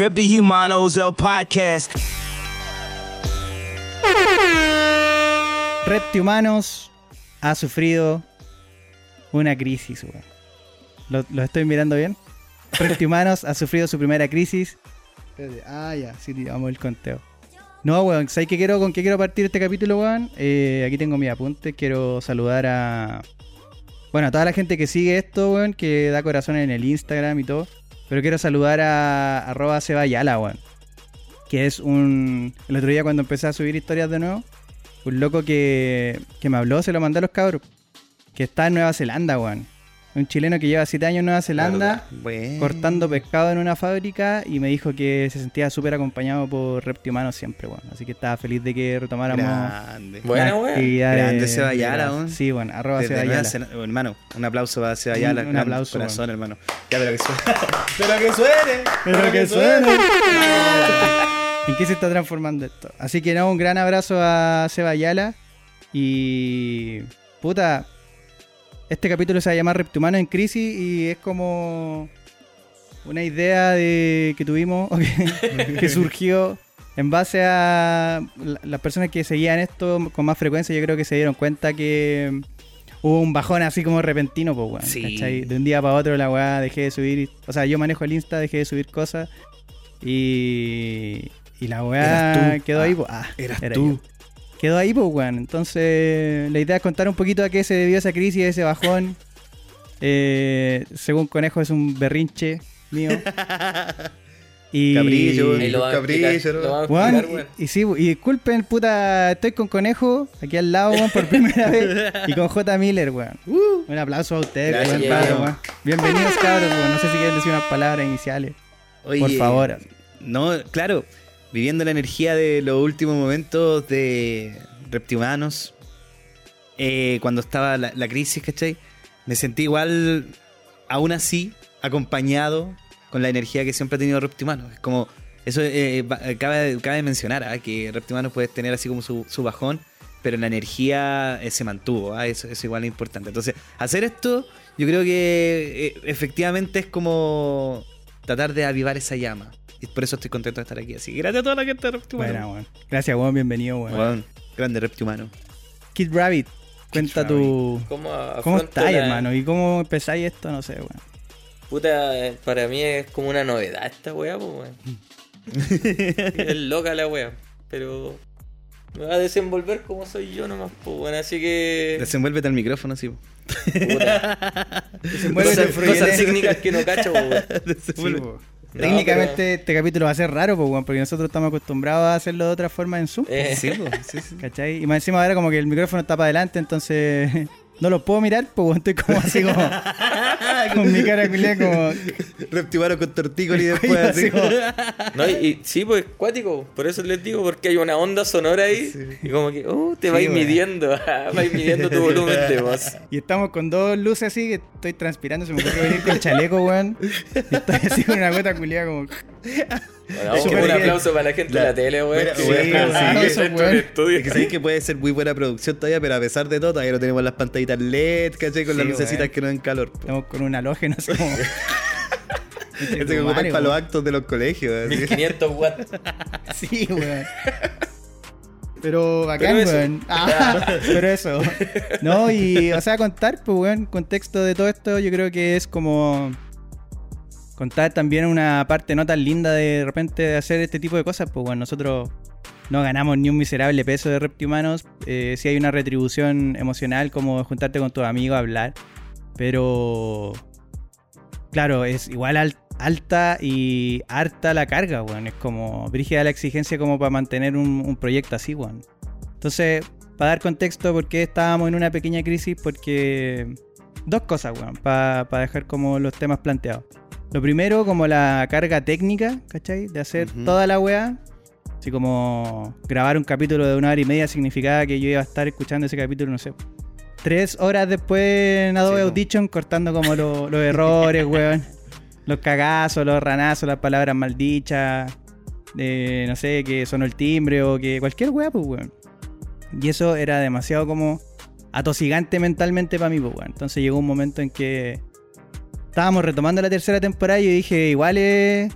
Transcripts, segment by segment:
Drip the Humanos, el podcast. Reptihumanos ha sufrido una crisis, weón. ¿Lo, estoy mirando bien? Reptihumanos ha sufrido su primera crisis. Ah, ya, sí, vamos el conteo. No, weón, ¿sabes qué quiero, con qué quiero partir este capítulo, weón? Eh, aquí tengo mi apunte. Quiero saludar a. Bueno, a toda la gente que sigue esto, weón, que da corazón en el Instagram y todo. Pero quiero saludar a arroba Sebayala, weón. Que es un. El otro día cuando empecé a subir historias de nuevo, un loco que, que me habló, se lo mandé a los cabros. Que está en Nueva Zelanda, weón. Un chileno que lleva 7 años en Nueva Zelanda Bueno. cortando pescado en una fábrica y me dijo que se sentía súper acompañado por Reptimano siempre, bueno. Así que estaba feliz de que retomáramos Grande. Actividades Grande de- Sebayala, de- weón. Sí, bueno, arroba Sebayala. Oh, hermano, un aplauso para Sebayala. Un- un aplauso, Corazón, weón. hermano. Ya, pero que suene. pero que suene. Pero que suene. ¿En qué se está transformando esto? Así que no, un gran abrazo a Sebayala. Y. Puta. Este capítulo se va a llamar Reptumano en Crisis y es como. Una idea de que tuvimos, que, surgió en base a la- las personas que seguían esto con más frecuencia. Yo creo que se dieron cuenta que hubo un bajón así como repentino, pues, weón. Sí. ¿cachai? De un día para otro la weá dejé de subir. O sea, yo manejo el Insta, dejé de subir cosas. Y. Y la weá quedó ahí, Ah, pues. Ah, eras era tú. yo. Quedó ahí, pues, weón. Entonces, la idea es contar un poquito a qué se debió esa crisis, ese bajón. Eh, según Conejo, es un berrinche mío. Y, Capricho, y, y sí, y disculpen, puta, estoy con Conejo aquí al lado, weón, por primera vez. Y con J. Miller, weón. Un aplauso a ustedes, Gracias, weón, padre, weón. weón. Bienvenidos, cabros, weón. No sé si quieren decir unas palabras iniciales. Oye, Por favor. No, claro, viviendo la energía de los últimos momentos de Reptimanos, eh, cuando estaba la, la crisis, ¿cachai? Me sentí igual, aún así, acompañado con la energía que siempre ha tenido Reptimanos. Es como, eso eh, va- eh, cabe, cabe mencionar, ¿ah? que Reptimanos puede tener así como su, bajón, pero la energía eh, se mantuvo, ¿ah? eso, eso igual importante. Entonces, hacer esto, yo creo que eh, efectivamente es como tratar de avivar esa llama. Y por eso estoy contento de estar aquí. Así que gracias a toda la gente de Reptimanos. Bueno, weón. Gracias, weón. Bienvenido, weón. Weón, grande Reptimano. Kid Rabbit, cuenta tu. ¿Cómo, ¿Cómo estáis, la- hermano? ¿Y cómo empezáis esto? No sé, weón. Puta, eh, para mí es como una novedad esta weá, pues weón. es loca la weá. Pero me va a desenvolver como soy yo nomás, pues weón. Así que. Desenvuélvete al micrófono, sí. Puta. Desenvuélvete, Cosas, cosas técnicas que no cacho, pues, weón. Desenvuélvete. No, Técnicamente este capítulo va a ser raro, pues, porque nosotros estamos acostumbrados a hacerlo de otra forma en Zoom. Eh, Sí, po, sí, sí. ¿Cachai? Y más encima ahora como que el micrófono está para adelante, entonces no lo puedo mirar, pues weón, estoy como así como con mi cara culiada como Reptimano con tortícolis y después así. así como- No, y, y sí, pues cuático, por eso les digo, porque hay una onda sonora ahí y como que, uh, te vais weón. midiendo, vais midiendo tu volumen de voz. Y estamos con dos luces así que estoy transpirando, se me ocurrió venir con el chaleco, weón. Y estoy así con una gota culiada como... Bueno, vamos, un bien. aplauso para la gente de la tele, siempre sí, estudio. Es que sabéis que puede ser muy buena producción todavía, pero a pesar de todo, todavía no tenemos las pantallitas LED, ¿cachai? Con las Sí, lucecitas que nos den calor. po. Estamos con un halógeno así como... Este que ocupan para los actos de los colegios. así. 1500 watts. Sí, weón. Pero bacán, Pero weón. Ah, pero eso. No, y, o sea, contar, pues, weón, contexto de todo esto, yo creo que es como. Contar también una parte no tan linda de, repente de hacer este tipo de cosas, pues, bueno, nosotros no ganamos ni un miserable peso de Reptihumanos. Eh, sí hay una retribución emocional, como juntarte con tus amigos a hablar. Pero. Claro, es igual al- alta y harta la carga, weón. Es como brígida la exigencia como para mantener un, proyecto así, weón. Entonces, para dar contexto por qué estábamos en una pequeña crisis, porque dos cosas, weón, para dejar como los temas planteados. Lo primero, como la carga técnica, ¿cachai? De hacer toda la weá. Así como grabar un capítulo de una hora y media significaba que yo iba a estar escuchando ese capítulo, no sé. Tres horas después en Adobe Sí. Audition cortando como lo- los errores, weón. Los cagazos, los ranazos, las palabras maldichas. eh, no sé, que sonó el timbre o que cualquier weá, pues, weón. Y eso era demasiado como atosigante mentalmente para mí, pues, weón. Entonces llegó un momento en que estábamos retomando la tercera temporada y yo dije, igual es,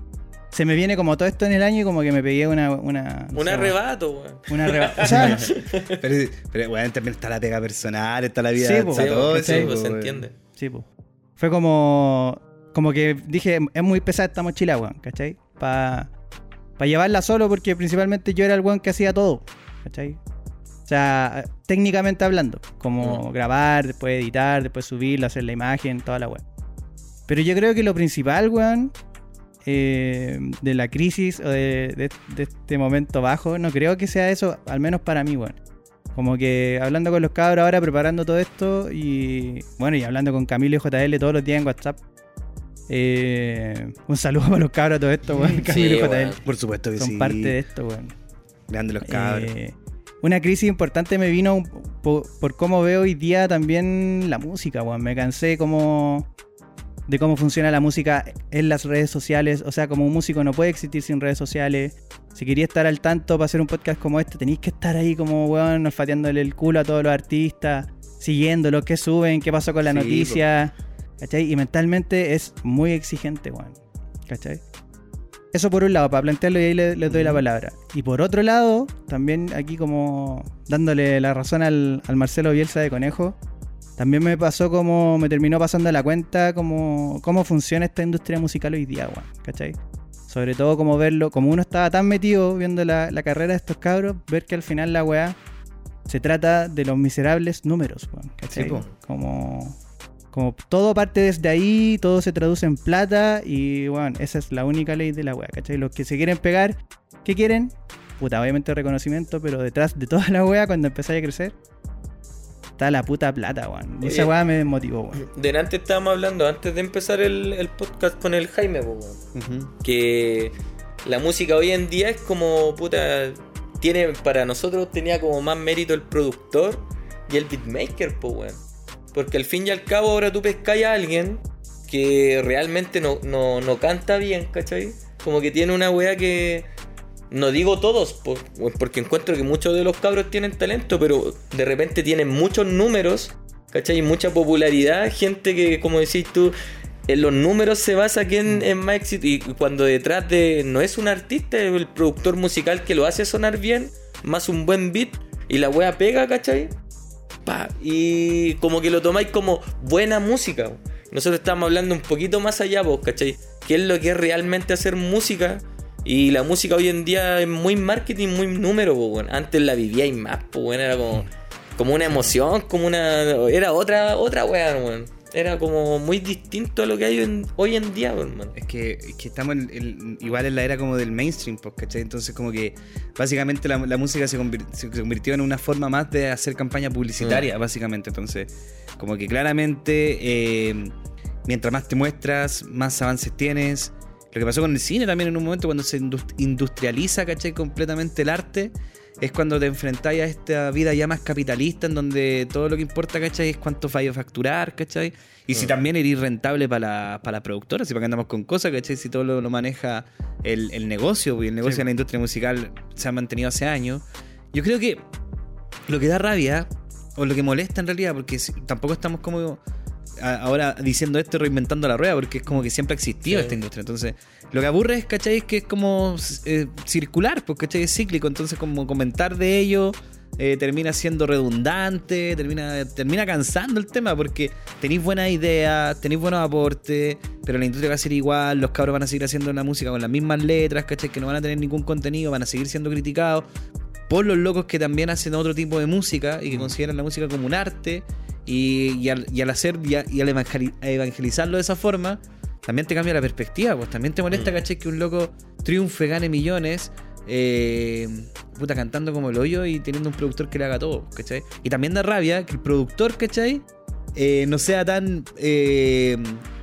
se me viene como todo esto en el año y como que me pegué una. una no Un sé, arrebato, weón. Una arrebato. O sea, Pero, pero bueno, también está la pega personal, está la vida. Sí, po. Sí, todo sí, po, pues, se entiende. Sí, po. Fue como. Como que dije, es muy pesada esta mochila, weón, ¿cachai? Para llevarla solo, porque principalmente yo era el weón que hacía todo, ¿cachai? O sea, técnicamente hablando, como Mm. grabar, después editar, después subirlo, hacer la imagen, toda la weón. Pero yo creo que lo principal, weón, eh, de la crisis o de, de- de este momento bajo, no creo que sea eso, al menos para mí, weón. Como que hablando con los cabros ahora, preparando todo esto y bueno, y hablando con Camilo y JL todos los días en WhatsApp. Eh, un saludo para los cabros a todo esto, weón. Camilo y JL. Por supuesto que son sí. parte de esto, weón. Grande los cabros. Eh, una crisis importante me vino un- po- por, cómo veo hoy día también la música, weón. Me cansé como de cómo funciona la música en las redes sociales. O sea, como un músico no puede existir sin redes sociales. Si quería estar al tanto para hacer un podcast como este, tenéis que estar ahí como, weón, olfateándole el culo a todos los artistas, siguiéndolos, qué suben, qué pasó con la Sí, noticia. ¿Cachai? Y mentalmente es muy exigente, weón. ¿Cachai? Eso por un lado, para plantearlo y ahí le- les doy la palabra. Y por otro lado, también aquí como dándole la razón al, al Marcelo Bielsa de Conejo, también me pasó como, me terminó pasando la cuenta como cómo funciona esta industria musical hoy día, weón, ¿cachai? Sobre todo como verlo, como uno estaba tan metido viendo la, la carrera de estos cabros, ver que al final la weá se trata de los miserables números, weón, ¿cachai? Sí, po. como, como todo parte desde ahí, todo se traduce en plata y bueno, esa es la única ley de la weá, ¿cachai? Los que se quieren pegar, ¿qué quieren? Puta, obviamente reconocimiento, pero detrás de toda la weá, cuando empezáis a crecer, está la puta plata, weón. Y esa weá me desmotivó, weón. Delante estábamos hablando, antes de empezar el, el podcast con el Jaime, po, weón. Que la música hoy en día es como puta tiene para nosotros tenía como más mérito el productor y el beatmaker pues weón porque al fin y al cabo ahora tú pescáis a alguien que realmente no, no, no canta bien ¿cachai? como que tiene una wea que no digo todos po- porque encuentro que muchos de los cabros tienen talento pero de repente tienen muchos números ¿cachai? mucha popularidad gente que como decís tú en los números se basa quién es más éxito y cuando detrás de no es un artista es el productor musical que lo hace sonar bien más un buen beat y la wea pega ¿cachai? Pa, y como que lo tomáis como buena música nosotros estamos hablando un poquito más allá vos ¿cachai? qué es lo que es realmente hacer música y la música hoy en día es muy marketing muy número po, weón. antes la vivíais más pues bueno, era como como una emoción, como una. Era otra, otra weá, weón. Era como muy distinto a lo que hay en- hoy en día, weón, man. Es que, es que estamos en- en- igual en la era como del mainstream, pues, ¿cachai? Entonces como que básicamente la, la música se, convir- se convirtió en una forma más de hacer campaña publicitaria, básicamente. Entonces, como que claramente, eh, mientras más te muestras, más avances tienes. Lo que pasó con el cine también en un momento cuando se indus- industrializa, ¿cachai? Completamente el arte. Es cuando te enfrentáis a esta vida ya más capitalista, en donde todo lo que importa, ¿cachai? Es cuánto fallo facturar, ¿cachai? Y si Mm. también eres rentable para la, para la productora, si para que andamos con cosas, ¿cachai? Si todo lo, lo maneja el, el negocio, y el negocio Sí. de la industria musical se ha mantenido hace años. Yo creo que lo que da rabia, o lo que molesta en realidad, porque tampoco estamos como a- ahora diciendo esto y reinventando la rueda, porque es como que siempre ha existido Sí. esta industria. Entonces, lo que aburre es, ¿cachai? Es que es como eh, circular, pues, ¿cachai? Es cíclico. Entonces, como comentar de ello eh, termina siendo redundante, termina, termina cansando el tema, porque tenéis buenas ideas, tenéis buenos aportes, pero la industria va a ser igual, los cabros van a seguir haciendo la música con las mismas letras, ¿cachai? Que no van a tener ningún contenido, van a seguir siendo criticados por los locos que también hacen otro tipo de música y que consideran la música como un arte. Y, y al, y al hacer y, a- y al evangeli- evangelizarlo de esa forma, también te cambia la perspectiva. Pues también te molesta, Mm. ¿cachai? Que un loco triunfe, gane millones, eh, puta, cantando como el hoyo y teniendo un productor que le haga todo, ¿cachai? Y también da rabia que el productor, ¿cachai? Eh, no sea tan, eh,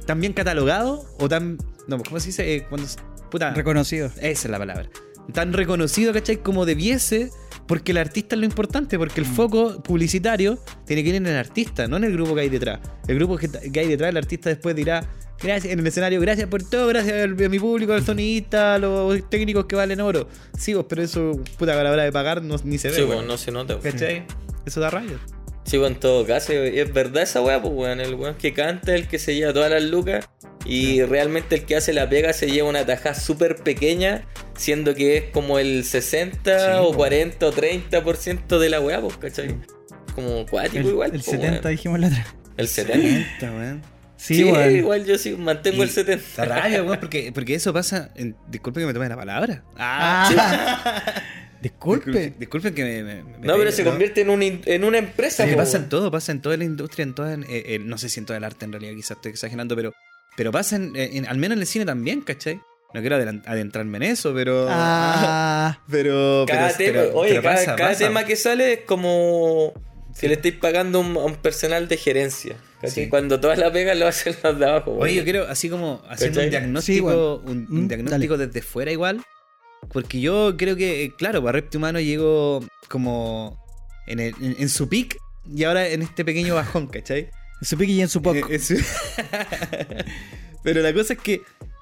tan bien catalogado o tan. No, ¿cómo se dice? Eh, cuando, puta, Reconocido. esa es la palabra. Tan reconocido, ¿cachai? Como debiese, porque el artista es lo importante, porque el Mm. foco publicitario tiene que ir en el artista, no en el grupo que hay detrás. El grupo que, que hay detrás, el artista después dirá, gracias en el escenario, gracias por todo, gracias a mi público, al sonidista, a los técnicos que valen oro. Sí, vos, pero eso, puta, a la hora de pagar no, ni se ve. Sí, weón, no se nota. ¿Cachai? Eso da rabia. Sí, weón, en todo caso, es verdad esa weá, pues weón. El weón que canta, el que se lleva todas las lucas, Y realmente el que hace la pega se lleva una tajada súper pequeña, siendo que es como el 60 Sí, o po. 40 o 30% de la weá, pues, ¿cachai? Como cuático igual. el po, 70 weón. dijimos la otra. El 70. Puta, weón. Sí, Sí, weón. igual yo sí mantengo Y el 70. La rabia, weón, porque, porque eso pasa. en- disculpen que me tome la palabra. Ah. Disculpe. Disculpen que me. me- me No, pero se convierte en, un in- en una empresa. Sí, pasa en todo, pasa en toda la industria, en toda, eh, eh, no sé si en todo el arte en realidad, quizás estoy exagerando, pero, pero pasa en, eh, en- al menos en el cine también, ¿cachai? No quiero adentrarme en eso, pero... Ah. Pero... Cada, pero, tema, pero- oye, pero cada, pasa, cada pasa. tema que sale es como que le estáis pagando a un, a un personal de gerencia. Sí. Cuando todas las pegas lo hacen los de abajo. Oye, yo quiero así como hacer ¿Cachai? un diagnóstico, Sí, bueno. un, un Mm, diagnóstico desde fuera igual. Porque yo creo que, eh, claro, para Repti Humano llegó como en, el- en- en su peak y ahora en este pequeño bajón, ¿cachai? En su pique y en su poco. Eh, Pero la cosa es que,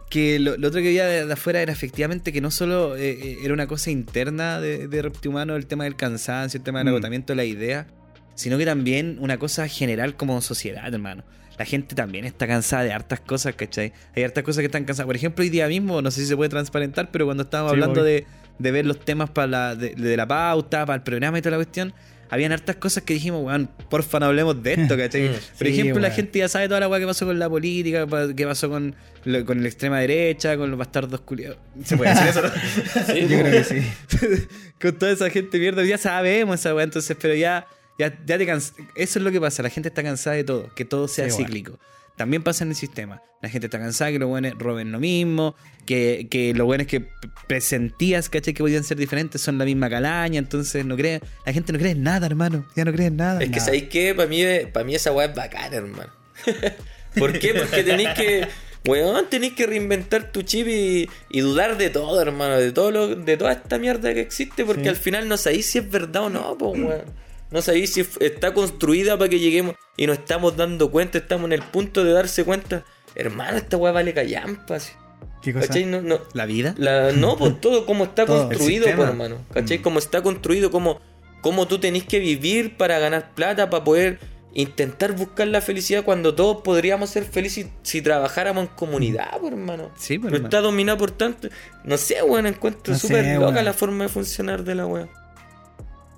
que lo, lo otro que veía de, de afuera era efectivamente que no solo eh, eh, era una cosa interna de, de Reptihumano, el tema del cansancio, el tema del Mm. agotamiento de la idea, sino que también una cosa general como sociedad, hermano. La gente también está cansada de hartas cosas, ¿cachai? Hay hartas cosas que están cansadas. Por ejemplo, hoy día mismo, no sé si se puede transparentar, pero cuando estábamos Sí, hablando de, de ver los temas para la, de, de la pauta, para el programa y toda la cuestión, habían hartas cosas que dijimos, weón, porfa no hablemos de esto, ¿cachai? Mm. Por Sí, ejemplo, la gente ya sabe toda la weá que pasó con la política, que pasó con, lo- con la extrema derecha, con los bastardos culiados. ¿Se puede decir eso? Sí, Yo creo que sí. con toda esa gente mierda, ya sabemos esa weá, entonces, pero ya, ya, ya te cans- Eso es lo que pasa, la gente está cansada de todo, que todo sea Sí, weón. También pasa en el sistema. La gente está cansada que los buenos roben lo mismo, que, que los buenos que presentías, ¿cachai? Que podían ser diferentes son la misma calaña, entonces no creen. La gente no cree en nada, hermano. Ya no cree en nada. Es que. ¿sabéis qué? Para mí, para mí esa weá es bacana, hermano. ¿Por qué? Porque tenéis que. Weón, tenéis que reinventar tu chip y, y dudar de todo, hermano. De todo lo, de toda esta mierda que existe. Porque Sí. al final no sabéis si es verdad o no, pues, weón. No sabéis si está construida para que lleguemos y nos estamos dando cuenta, estamos en el punto de darse cuenta. Hermano, esta weá vale callampas. ¿Qué cosa? ¿Cachai? No, no, La vida. la, no, pues todo como está Todo. construido, El pues, sistema. hermano. ¿Cachai? Mm. Como está construido, como, como tú tenés que vivir para ganar plata, para poder intentar buscar la felicidad cuando todos podríamos ser felices si, si trabajáramos en comunidad, pues, hermano. Sí, pues, Pero hermano. está dominado por tanto. No sé, weón, encuentro No súper loca la forma de funcionar de la weón.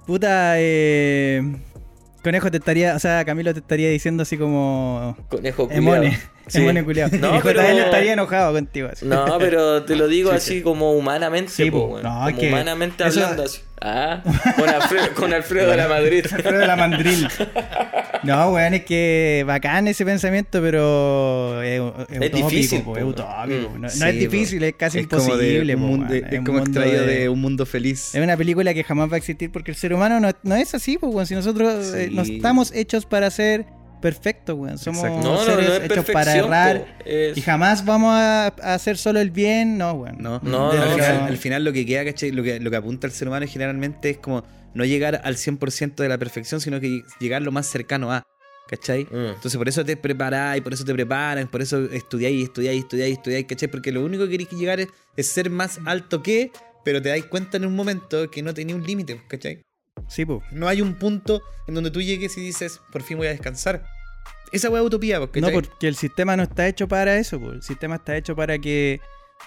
Puta, eh. Conejo te estaría, o sea, Camilo te estaría diciendo así como. Conejo Emone. Sí. Culiao. No, y pero- JL estaría enojado contigo. Así. No, pero te lo digo así como humanamente, Sí, po. No, como que humanamente eso- hablando así. Ah, con Alfredo, con Alfredo de la Madrid. Alfredo de la mandril. No, weón, es que bacán ese pensamiento, pero es, es Es utópico, difícil, po, po, es utópico. Mm. No, no Sí, es difícil, es casi es como de imposible. mundo- weón. es como extraído de- de un mundo feliz. Es una película que jamás va a existir porque el ser humano no, no es así, pues, weón. Si nosotros eh, Sí. no estamos hechos para ser perfectos, weón. Somos. No, seres no hechos para errar. Es- Y jamás vamos a, a hacer solo el bien, no, weón. No, No, al, final, no. al final lo que queda, ¿cachai? Lo que, lo que apunta el ser humano generalmente es como no llegar al 100% de la perfección, sino que llegar lo más cercano a, ¿cachai? Mm. Entonces por eso te preparáis, por eso te preparan, por eso estudiáis, estudiáis, estudiáis, estudiáis, ¿cachai? Porque lo único que queréis llegar es, es ser más alto que, pero te dais cuenta en un momento que no tenía un límite, ¿cachai? Sí, pues. No hay un punto en donde tú llegues y dices, por fin voy a descansar. Esa weá es utopía, pues, No, porque el sistema no está hecho para eso, po. el sistema está hecho para que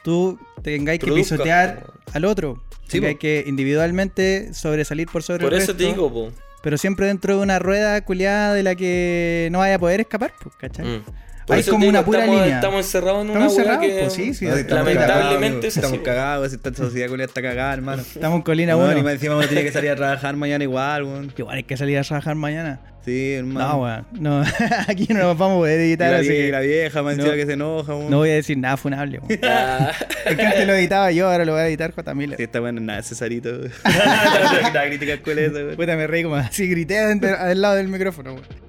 tú tengáis que Produzca, pisotear po. al otro. Sí, tengáis po. que individualmente sobresalir por sobre Por el eso te resto, digo, po. Pero siempre dentro de una rueda culiada de la que no vaya a poder escapar, pues, ¿cachai? Mm. Por Hay como una pura estamos, línea. Estamos encerrados en una Estamos que... pues sí, sí. No, Lamentablemente es estamos cagados, esta sociedad culia está cagada, hermano. Estamos en colina No, 1. ni más encima uno tiene que salir a trabajar mañana igual, weón. Igual hay que salir a trabajar mañana. Sí, hermano. No, weón. No, aquí no nos vamos a poder Y editar, la, así vie- que la vieja, encima No. que se enoja, weón. no voy a decir nada funable, weón. Ah, Es que antes lo editaba yo, ahora lo voy a editar J. Miller. Sí, está bueno, nada, Cesarito. la crítica escuela esa, weón. Puta, me reí como así, grité al lado del micrófono, weón.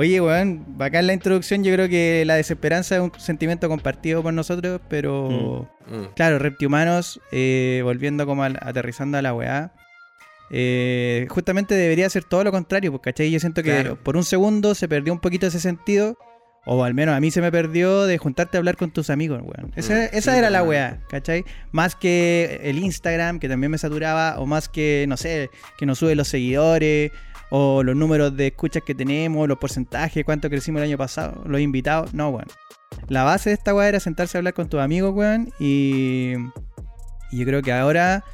Oye, weón, bacán la introducción. Yo creo que la desesperanza es un sentimiento compartido por nosotros, pero. mm. Claro, Reptihumanos, eh, volviendo como al- aterrizando a la weá. eh, justamente debería ser todo lo contrario, pues, ¿cachai? Yo siento que Claro. por un segundo se perdió un poquito ese sentido. O al menos a mí se me perdió de juntarte a hablar con tus amigos, weón. Esa, Mm, esa sí, era la weá, ¿cachai? Más que el Instagram, que también me saturaba, o más que, no sé, que nos sube los seguidores, o los números de escuchas que tenemos, los porcentajes, cuánto crecimos el año pasado, los invitados. No, weón. La base de esta weá era sentarse a hablar con tus amigos, weón, y, y yo creo que ahora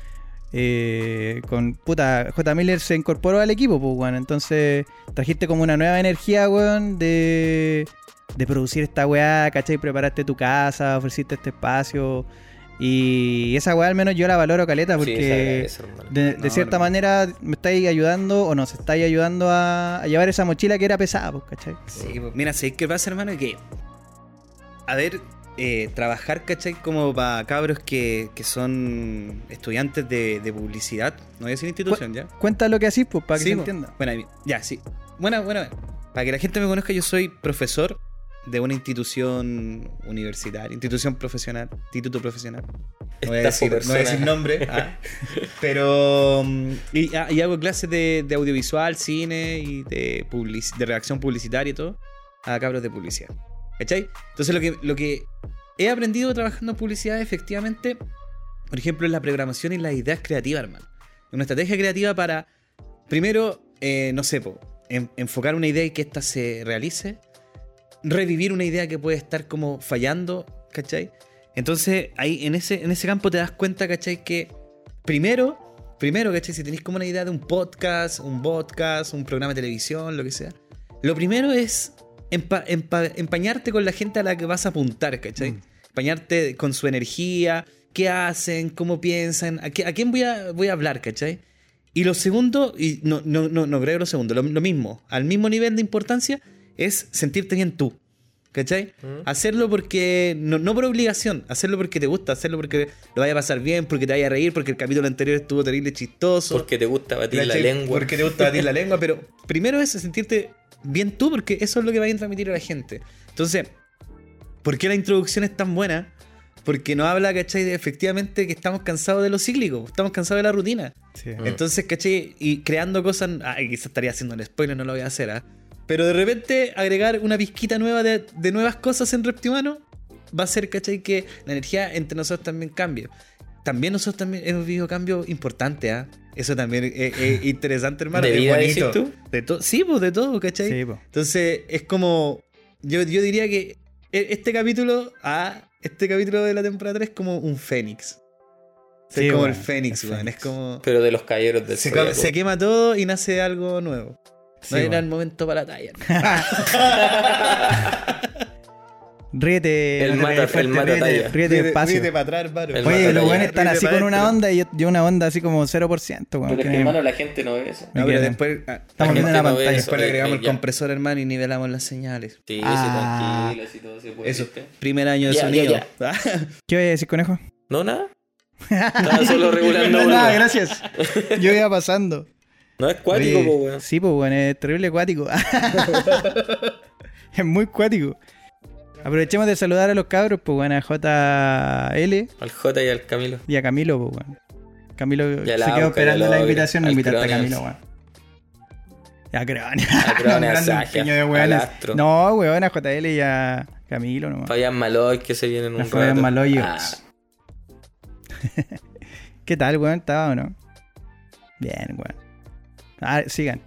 eh, con puta J. Miller se incorporó al equipo, pues, weón. Entonces trajiste como una nueva energía, weón, de, de producir esta weá, ¿cachai? Preparaste tu casa, ofreciste este espacio. Y esa weá al menos yo la valoro caleta porque de, de No, cierta manera me estáis ayudando o nos estáis ayudando a, a llevar esa mochila que era pesada, pues, ¿cachai? Sí, pues, mira, ¿sabes qué pasa, hermano? Que, a ver, eh, trabajar, ¿cachai? Como para cabros que, que son estudiantes de, de publicidad, no voy a decir institución, ¿ya? Cuenta lo que hacís, pues, para que Sí, se po. entienda. Bueno, ya, sí. Bueno, bueno, para que la gente me conozca, yo soy profesor de una institución universitaria, institución profesional, instituto profesional. No voy a decir, no voy a persona. decir nombre, ah. pero mm, y, ah, y hago clases de, de audiovisual, cine y de, publici- de redacción publicitaria y todo a cabros de publicidad. ¿Cachai? Entonces lo que, lo que he aprendido trabajando en publicidad efectivamente, por ejemplo, es la programación y las ideas creativas, hermano. Una estrategia creativa para, primero, eh, no sé, po, en- enfocar una idea y que ésta se realice, revivir una idea que puede estar como fallando, ¿cachai? Entonces, ahí en ese, en ese campo te das cuenta, ¿cachai? Que primero, primero, ¿cachai? Si tenéis como una idea de un podcast, un podcast, un programa de televisión, lo que sea, lo primero es empa- empa- empañarte con la gente a la que vas a apuntar, ¿cachai? Empañarte con su energía, qué hacen, cómo piensan, a, qué- a quién voy a, voy a hablar, ¿cachai? Y lo segundo, y no, no, no, no creo lo segundo, lo, lo mismo, al mismo nivel de importancia, es sentirte bien tú. ¿Cachai? Mm. Hacerlo porque, no, no por obligación, hacerlo porque te gusta, hacerlo porque lo vaya a pasar bien, porque te vaya a reír, porque el capítulo anterior estuvo terrible chistoso. Porque te gusta batir la lengua. Porque te gusta batir la lengua, pero primero es sentirte bien tú, porque eso es lo que va a transmitir a la gente. Entonces, ¿por qué la introducción es tan buena? Porque nos habla, ¿cachai? De efectivamente que estamos cansados de lo cíclico, estamos cansados de la rutina. Sí. Mm. Entonces, ¿cachai? Y creando cosas. Ay, quizás estaría haciendo el spoiler, no lo voy a hacer, ¿ah? Pero de repente agregar una pizquita nueva de, de nuevas cosas en Reptimano va a hacer, ¿cachai? Que la energía entre nosotros también cambie. También nosotros también hemos vivido cambios importantes, ¿ah? Eso también es, es interesante, hermano. ¿De es vida, decís tú? De todo. Sí, pues de todo, ¿cachai? Sí, po. Entonces, es como. Yo, yo diría que e- este capítulo, ah, este capítulo de la temporada 3 es como un fénix. O sea, Sí, es como weón, el fénix, el weón. fénix. Es como. Pero de los caballeros del Se, se quema todo y nace algo nuevo. Sí, no era el momento para la talla. Ríete, El mata- fuerte, el mata ríete, talla. ríete despacio. para atrás, hermano. El Oye, los buenos están Ríete así con una onda y yo, yo una onda así como 0%, weón. Pero es que- hermano, la gente no ve eso. No, pero después, ah, Estamos viendo la no pantalla. eso. después le Eh, agregamos eh, el ya. compresor, hermano, y nivelamos las señales. Sí, Ah. sí, tranquilo, así todo se puede. Eso, ¿viste? primer año de Ya, sonido. ya, ¿Qué voy a decir, conejo? No, nada. Estaba solo regulando. No, nada, gracias. Yo iba pasando. No es cuático, po, weón. Sí, pues, weón, es terrible cuático. es muy cuático. Aprovechemos de saludar a los cabros, pues, weón, a JL Al J y al Camilo. y a Camilo, pues, weón. Camilo se quedó esperando la invitación, no invitaste a. Camilo, weón. A Cronia. A Cronia, a Nombrando un Saja, piño de al weones. Astro. No, weón, a JL y a Camilo nomás. Fabián Maloy que se vienen un A Fabián rato. Maloy. Ah, ¿Qué tal, weón? ¿Estaba o no? Bien, weón. Ah, sigan.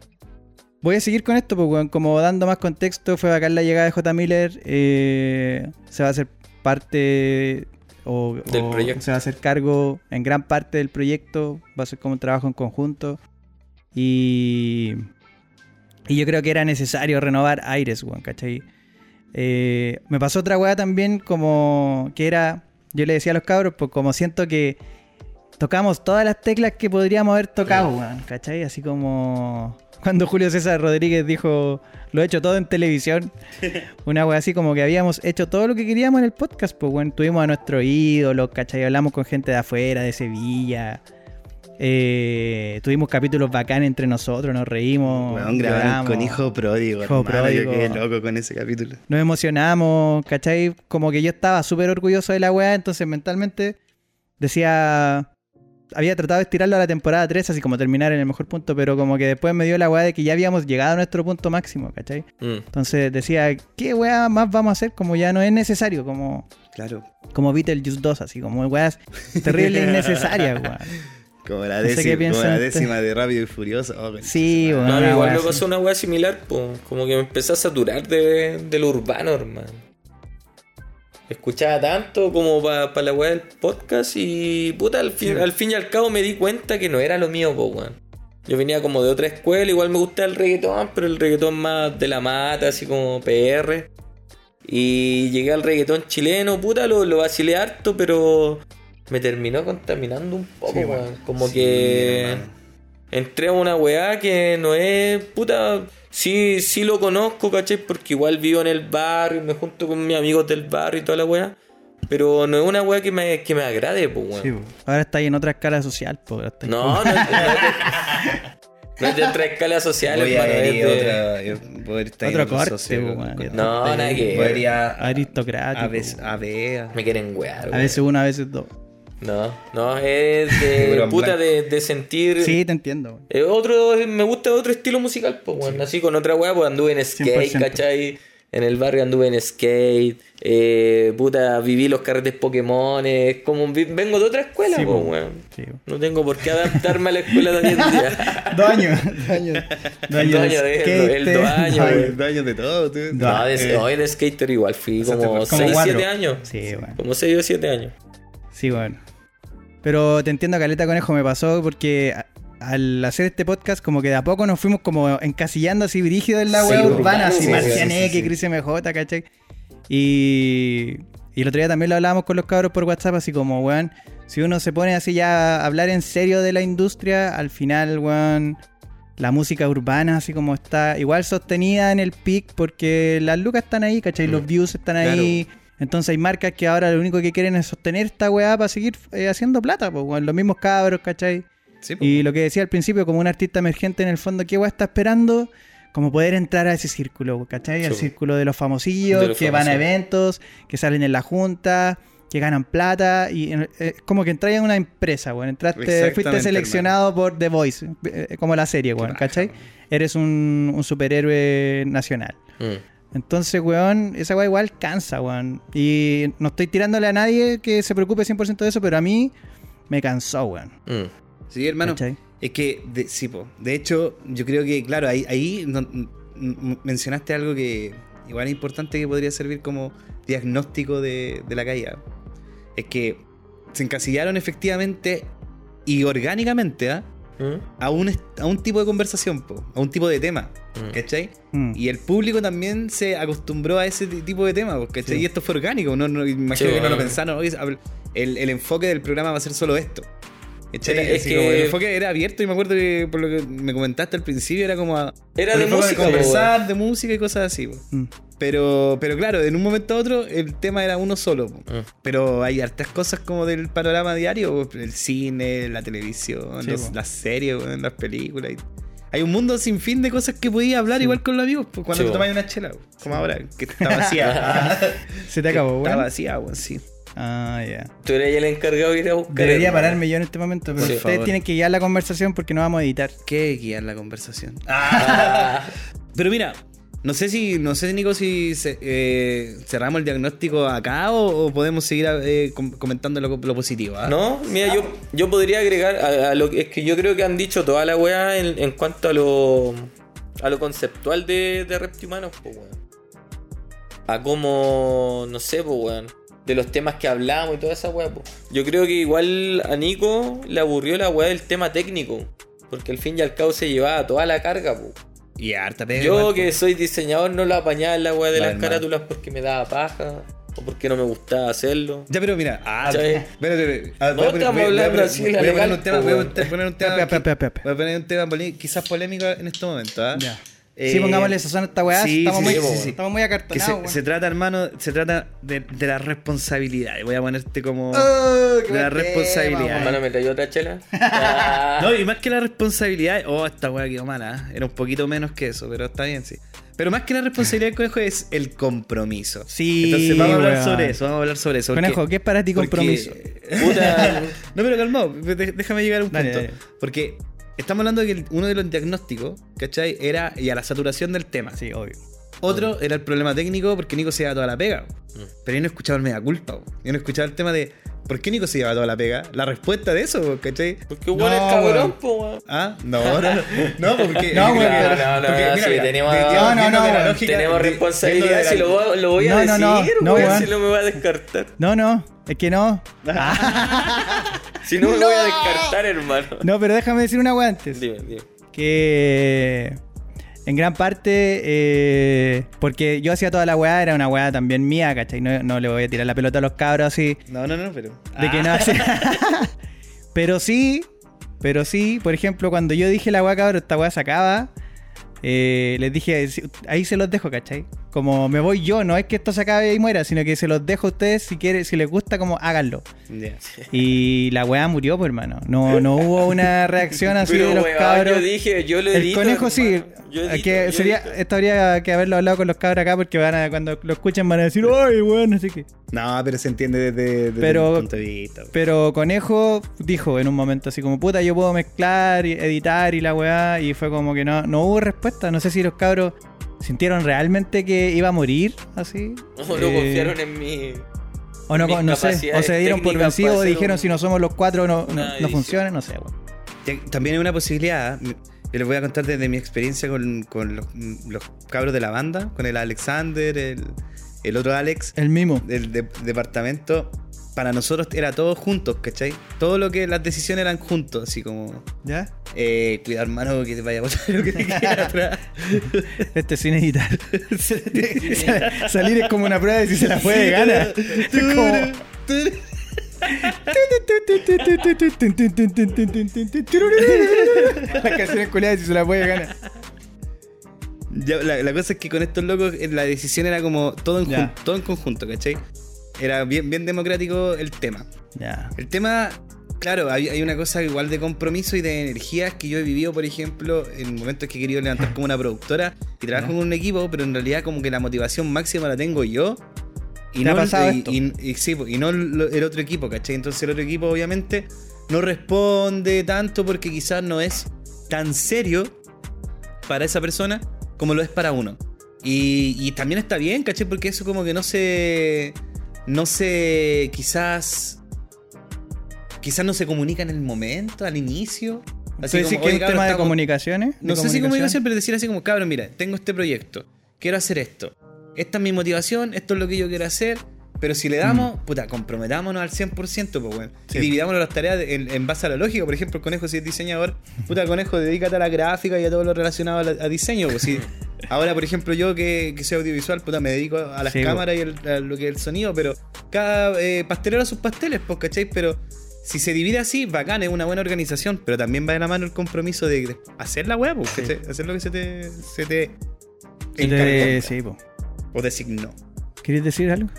Voy a seguir con esto, weón. Como dando más contexto, fue bacán la llegada de J. Miller. eh, se va a hacer parte. O, Del o proyecto. Se va a hacer cargo en gran parte del proyecto. Va a ser como un trabajo en conjunto. Y. Y yo creo que era necesario renovar aires, weón, ¿cachai? Eh, me pasó otra weá también, como que era. Yo le decía a los cabros, pues como siento que tocamos todas las teclas que podríamos haber tocado, weón, ¿cachai? Así como cuando Julio César Rodríguez dijo, lo he hecho todo en televisión. Una weá así como que habíamos hecho todo lo que queríamos en el podcast, pues weón, tuvimos a nuestro ídolo, ¿cachai? Hablamos con gente de afuera, de Sevilla. Eh, tuvimos capítulos bacán entre nosotros, nos reímos. Weón, grabaron con Hijo Pródigo. Hijo hermano, Pródigo. Yo quedé loco con ese capítulo. nos emocionamos, ¿cachai? Como que yo estaba súper orgulloso de la weá, entonces mentalmente decía, había tratado de estirarlo a la temporada 3, así como terminar en el mejor punto, pero como que después me dio la weá de que ya habíamos llegado a nuestro punto máximo, ¿cachai? Mm. Entonces decía, ¿qué weá más vamos a hacer? Como ya no es necesario, como, Claro. como Beetlejuice 2, así como weas terrible innecesarias, weón. Como la, No sé qué décima, como la décima de Rápido y Furioso. Oh, Sí, weón. No, igual weá me pasó una weá similar, po. como que me empecé a saturar de, de lo urbano, hermano. Escuchaba tanto como para la weá del podcast y puta, al fin, al fin y al cabo me di cuenta que no era lo mío, po, weón. Yo venía como de otra escuela, igual me gustaba el reggaetón, pero el reggaetón más de la mata, así como PR. Y llegué al reggaetón chileno, puta, lo, lo vacilé harto, pero me terminó contaminando un poco, Sí, weón. Como Sí, que entré a una weá que no es puta. Sí, sí lo conozco, ¿cachai? Porque igual vivo en el barrio, me junto con mis amigos del barrio y toda la weá. Pero no es una weá que me, que me agrade, pues, weón. Sí. Ahora está ahí en otra escala social, po, ahora está ahí No, no, no, es de- no es de otra escala social, Voy a hermano, es ir de- otra. Poder estar Otro corte, socio, po, con- No, nada que. Podría. aristocrático. A veces. A ver. Me quieren wear, A veces uno, a veces dos. No, no, es de puta de, de sentir. Sí, te entiendo. Eh, otro, me gusta otro estilo musical, pues, bueno, así con otra weá, pues anduve en skate, 100%. ¿cachai? En el barrio anduve en skate, eh, puta, viví los carretes Pokémon, es como vengo de otra escuela, Sí, pues, po. weón. Sí, weón. No tengo por qué adaptarme a la escuela de hoy en día. Dos años. Dos años. Dos El dueño de- skate, el weón. años. Daños de todo, tú. No, de, Eh, hoy de skater igual fui como por- como 6, cuatro. 7 años. Sí, weón. Como 6 o 7 años. Sí, bueno. Pero te entiendo, Caleta Conejo, me pasó porque al hacer este podcast, como que de a poco nos fuimos como encasillando así brígido en la Sí, web urbano, urbana, así sí, Marcian sí, sí, X, sí. Chris MJ, ¿cachai? Y, y el otro día también lo hablábamos con los cabros por WhatsApp, así como, weón, si uno se pone así ya a hablar en serio de la industria, al final, weón, la música urbana, así como está, igual sostenida en el pic, porque las lucas están ahí, ¿cachai? Los Mm. views están ahí. Entonces hay marcas que ahora lo único que quieren es sostener esta weá para seguir eh, haciendo plata, pues. Los mismos cabros, ¿cachai? Sí, po. Y lo que decía al principio, como un artista emergente en el fondo, ¿qué weá está esperando? Como poder entrar a ese círculo, ¿cachai? Al Sí. círculo de los famosillos, De los que van a eventos, que salen en la junta, que ganan plata. Y eh, es como que entras en una empresa, weón. Entraste, fuiste seleccionado por The Voice, eh, como la serie, weón, ¿cachai? Eres un, un superhéroe nacional. Mm. Entonces, weón, esa weá igual cansa, weón. Y no estoy tirándole a nadie que se preocupe 100% de eso, pero a mí me cansó, weón. Mm. Sí, hermano. ¿Cachai? Es que, de, sí, po. De hecho, yo creo que, claro, ahí, ahí no- mencionaste algo que igual es importante que podría servir como diagnóstico de, de la caída. Es que se encasillaron efectivamente y orgánicamente ¿ah? Mm. a, un, a un tipo de conversación, po, a un tipo de tema. Mm. ¿Cachai? Mm. Y el público también se acostumbró a ese ti- tipo de tema, ¿cachai? Sí. Y esto fue orgánico, no, no, imagino Sí, que no lo pensaron. el, el enfoque del programa va a ser solo esto. ¿cachai? Era- es que- como el enfoque era abierto y me acuerdo que por lo que me comentaste al principio era como a, Era de música, conversar, de música y cosas así. Mm. Pero, pero claro, en un momento a otro el tema era uno solo. Mm. Pero hay hartas cosas como del panorama diario, el cine, la televisión, Sí, los- las series, las películas. y- Hay un mundo sin fin de cosas que podías hablar igual con los amigos, cuando Sí, te tomáis una chela, como ahora, que está vacía. Se te acabó, Está vacía, weón, sí. Ah, ya. Tú eres el encargado de ir a buscar. Debería pararme yo en este momento, pero Sí, por ustedes favor. tienen que guiar la conversación porque no vamos a editar. ¿Qué guiar la conversación? Ah, Pero mira, no sé si, no sé, Nico, si se- eh, cerramos el diagnóstico acá o, o podemos seguir eh, com- comentando lo, positivo. ¿ah? No, mira, yo, yo podría agregar a, a lo que es que yo creo que han dicho toda la weá en, cuanto a lo a lo conceptual de, de Reptihumanos, pues weón. A cómo, no sé, pues weón, de los temas que hablamos y toda esa weá, pues. Yo creo que igual a Nico le aburrió la weá del tema técnico, porque al fin y al cabo se llevaba toda la carga, pues. Y harta pega Yo igual, que po. soy diseñador no lo apañaba en la weá de las carátulas porque me daba paja o porque no me gustaba hacerlo. Ya, pero mira, ah, espérate, espérate. No, voy a poner- estamos voy a- voy voy la a poner legal, un tema, voy a poner- un tema, voy a poner un tema quizás polémico en este momento, ¿ah? Ya. Eh, sí, pongámosle sazón a esta weá. sí, estamos, sí, muy, sí, estamos muy Que acartonados, se, trata, hermano, se trata de, de la responsabilidad. Y voy a ponerte como. Oh, qué de Hermano, me trayó otra chela. Ah. No, y más que la responsabilidad, oh, esta weá quedó mala. ¿eh? Era un poquito menos que eso, pero está bien, sí. Pero más que la responsabilidad del conejo es el compromiso. Sí, Entonces vamos a hablar sobre eso, vamos a hablar sobre eso. porque- Conejo, ¿qué es para ti porque- compromiso? Puta. no, pero calmado, déjame llegar a un Dale, punto. dale. Porque estamos hablando de que uno de los diagnósticos, ¿cachai? Era ya la saturación del tema. Sí, obvio. Otro era el problema técnico porque Nico se lleva toda la pega. Mm. Pero yo no escuchaba el mega culpa. bo. Yo no escuchaba el tema de ¿por qué Nico se lleva toda la pega? La respuesta de eso, bo, ¿cachai? Porque weón No, es cabrón, weón. po. Ah, no, no, no, no, porque. No, porque- no, no, no, porque, no, mira, sí, mira, tenemos- de- No, no, no, la lógica, Tenemos responsabilidad si lo, voy- lo voy a No, no, decir, no, no, weón, weón. si no me voy a descartar. No, no, es que no. Si no me voy a descartar, hermano. No, pero déjame decir una weá antes. Dime, dime. Que en gran parte, eh, porque yo hacía toda la weá, era una weá también mía, ¿cachai? No, no le voy a tirar la pelota a los cabros así, No, no, no, pero. de que no Ah. hace. pero sí, pero sí, por ejemplo, cuando yo dije la weá, cabros, esta weá se acaba, eh, les dije, "Sí, ahí se los dejo, ¿cachai? Como me voy yo, no es que esto se acabe y muera, sino que se los dejo a ustedes si quieren, si les gusta, como háganlo. Y la weá murió, pues hermano. No, no hubo una reacción así Pero, de los cabros. yo dije, yo lo El edito, conejo sí. hermano. Yo edito, que yo sería, edito. esto habría que haberlo hablado con los cabros acá porque van a, cuando lo escuchen van a decir, ¡ay, weón! Así que. No, pero se entiende desde, desde Pero- mi punto de vista. Pero Conejo dijo en un momento así como, puta, yo puedo mezclar y editar y la weá. Y fue como que no, no hubo respuesta. No sé si los cabros sintieron realmente que iba a morir así. No, no Eh, confiaron en mí. O no, no sé, o se dieron por para o dijeron un- si no somos los cuatro no, no, funciona, no sé, weón. Ya- También hay una posibilidad. Yo les voy a contar desde mi experiencia con, con los, los cabros de la banda, con el Alexander, el, el otro Alex, El mismo. del de- departamento. Para nosotros era todo juntos, ¿cachai? Todo lo que las decisiones eran juntos, así como ¿Ya? eh, cuidar mano que te vaya a botar lo que te queda atrás. Este sin editar. Salir es como una prueba de si se la puede ganar. Es como- Las canciones culiadas si se la puede ganar. Ya, la, la cosa es que con estos locos eh, la decisión era como todo en, todo en conjunto, ¿cachai? Era bien, bien democrático el tema. El tema, claro, hay, hay una cosa igual de compromiso y de energías que yo he vivido, por ejemplo, en momentos que he querido levantar como una productora y trabajo con un equipo, pero en realidad como que la motivación máxima la tengo yo. Y ¿Te ha no, y, esto? y- sí, no el, el otro equipo, ¿cachai? Entonces el otro equipo obviamente no responde tanto porque quizás no es tan serio para esa persona como lo es para uno. Y, y también está bien, ¿cachai? Porque eso como que no se... No se... Quizás... Quizás no se comunica en el momento, al inicio. Así que es un "Oye, tema de comunicaciones. no ¿De sé si comunicación, pero decir así como, cabrón, mira, tengo este proyecto, quiero hacer esto. Esta es mi motivación, esto es lo que yo quiero hacer. Pero si le damos, puta, comprometámonos al 100%, pues, weón. Sí. Y dividámonos las tareas en, en base a la lógica. Por ejemplo, el conejo, si es diseñador, puta, conejo, dedícate a la gráfica y a todo lo relacionado a, la- a diseño. Pues, si, ahora, por ejemplo, yo que, que soy audiovisual, puta, me dedico a las Sí, cámaras y el- a lo que es el sonido, pero cada eh, pastelero a sus pasteles, pues, ¿cachai? Pero si se divide así, bacán, es una buena organización, pero también va de la mano el compromiso de, de hacer la weá, pues, ¿cachai? Hacer lo que se te, se te Sí, po. o designó. ¿Querías decir algo?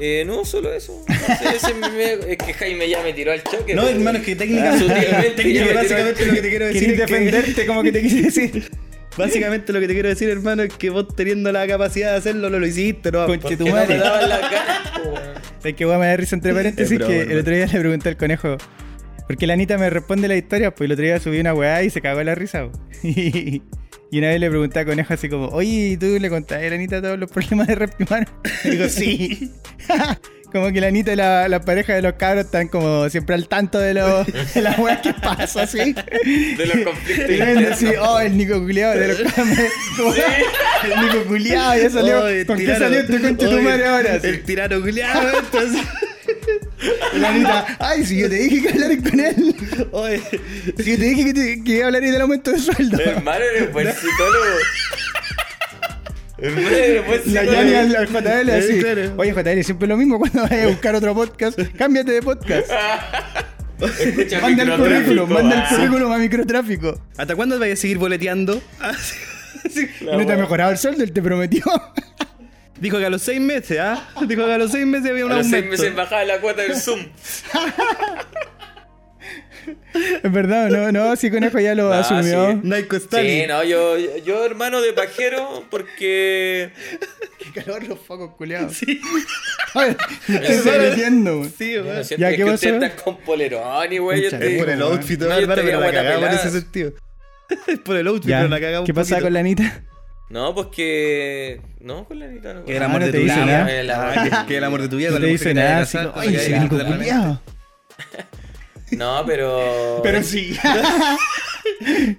Eh, no, solo eso. No sé, ese me- es que Jaime ya me tiró al choque. No, hermano, es que técnicamente, Sutilmente técnica- me tiró básicamente lo que te quiero decir Querías es que, defenderte como que te quise decir. Básicamente lo que te quiero decir, hermano, es que vos teniendo la capacidad de hacerlo, no lo hiciste, no. Porque tu no madre. Me daban la cara. Es que weón me da risa entre paréntesis que el otro día le pregunté al conejo. Porque la Anita me responde la historia, pues el otro día subí una weá y se cagó la risa. Y, una vez le pregunté a Conejo así como, oye, ¿y ¿tú le contaste a la Anita todos los problemas de humano? Y digo, sí. Como que la Anita y la, la pareja de los cabros están como siempre al tanto de, lo, de las weas que pasa, así. De los conflictos Y ven así, oh, el Nico culiado de los cabros. Como, El Nico culiado, ya salió. Oh, el ¿Con qué tirano. salió este conche tu madre ahora? El, el tirano culiado, entonces. Y la Anita, ay, si yo te dije que hablaras con él. Oye, Si yo te dije que, te, que hablaría del aumento de sueldo. Hermano, eres buen psicólogo. Buen La al, al JL así. Sí, claro. Oye, JL, siempre es lo mismo cuando vayas a buscar otro podcast. Cámbiate de podcast. Escucha Manda el currículum, manda el currículum a microtráfico. ¿hasta cuándo vayas a seguir boleteando? Ah, sí. No te ha mejorado el sueldo, él te prometió. Dijo que a los seis meses, ¿ah? Dijo que a los seis meses había un A los seis aumento. meses bajaba la cuota del Zoom. Es verdad, no, no, si Conejo ya lo No, asumió. sí. Stanley. Sí, no, yo, yo hermano de pajero, porque. Qué calor los focos culiados. Sí, Me estoy metiendo, sí, weón. siento Ya, que ¿qué pasó? usted está con polerón y güey. Yo te es Por el outfit, No, pero la cagamos en ese sentido. Es por el outfit, Ya. pero la cagamos ¿Qué pasa con la Anita? No, pues que. No, con la Anita no. Que el Ah, amor no de te tu dice vida. Ah, que, el amor de tu vida No te dice nada, ¡ay, la que No, pero. Pero sí.